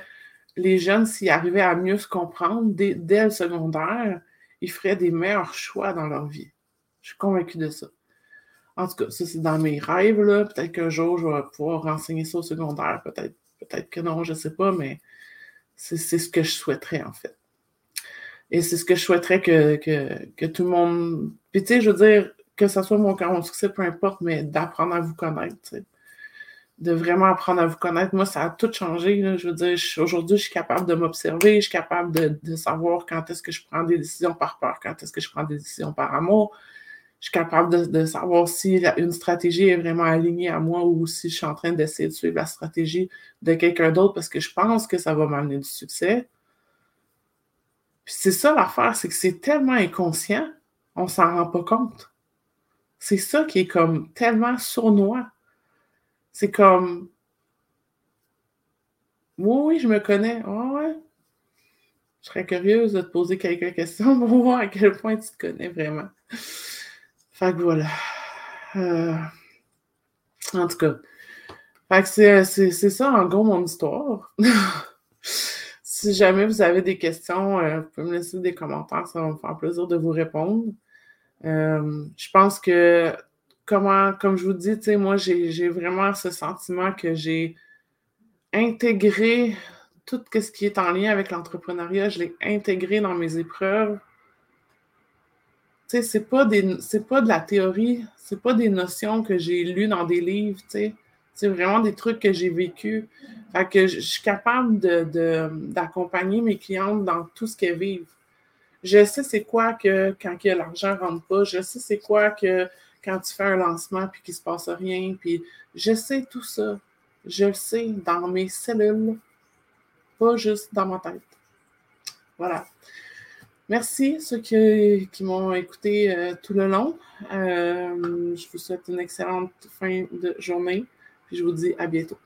les jeunes, s'ils arrivaient à mieux se comprendre dès, le secondaire, ils feraient des meilleurs choix dans leur vie. Je suis convaincue de ça. En tout cas, ça, c'est dans mes rêves. Peut-être qu'un jour, je vais pouvoir enseigner ça au secondaire. Peut-être peut que non, je ne sais pas, mais c'est ce que je souhaiterais, en fait. Et c'est ce que je souhaiterais que, que, que tout le monde. Puis, tu sais, je veux dire, que ce soit mon cas, mon succès, peu importe, mais d'apprendre à vous connaître. De vraiment apprendre à vous connaître. Moi, ça a tout changé. Je veux dire, aujourd'hui, je suis capable de m'observer, je suis capable de, savoir quand est-ce que je prends des décisions par peur, quand est-ce que je prends des décisions par amour. Je suis capable de, savoir si une stratégie est vraiment alignée à moi ou si je suis en train d'essayer de suivre la stratégie de quelqu'un d'autre parce que je pense que ça va m'amener du succès. Puis c'est ça l'affaire, c'est que c'est tellement inconscient, on s'en rend pas compte. C'est ça qui est comme tellement sournois. C'est comme. Oui, oui, je me connais. Oh, ouais. Je serais curieuse de te poser quelques questions pour voir à quel point tu te connais vraiment. Fait que voilà. Euh, en tout cas. Fait que c'est ça, en gros, mon histoire. si jamais vous avez des questions, euh, vous pouvez me laisser des commentaires, ça va me faire plaisir de vous répondre. Euh, je pense que, comment, comme je vous dis, moi, j'ai vraiment ce sentiment que j'ai intégré tout ce qui est en lien avec l'entrepreneuriat, je l'ai intégré dans mes épreuves. Tu sais, c'est pas, de la théorie, c'est pas des notions que j'ai lues dans des livres. C'est vraiment des trucs que j'ai vécu. Que je suis capable d'accompagner mes clientes dans tout ce qu'elles vivent. Je sais c'est quoi que quand l'argent ne rentre pas, je sais c'est quoi que quand tu fais un lancement puis qu'il ne se passe rien, puis je sais tout ça. Je le sais dans mes cellules, pas juste dans ma tête. Voilà. Merci ceux qui, m'ont écouté euh, tout le long. Euh, je vous souhaite une excellente fin de journée. Puis je vous dis à bientôt.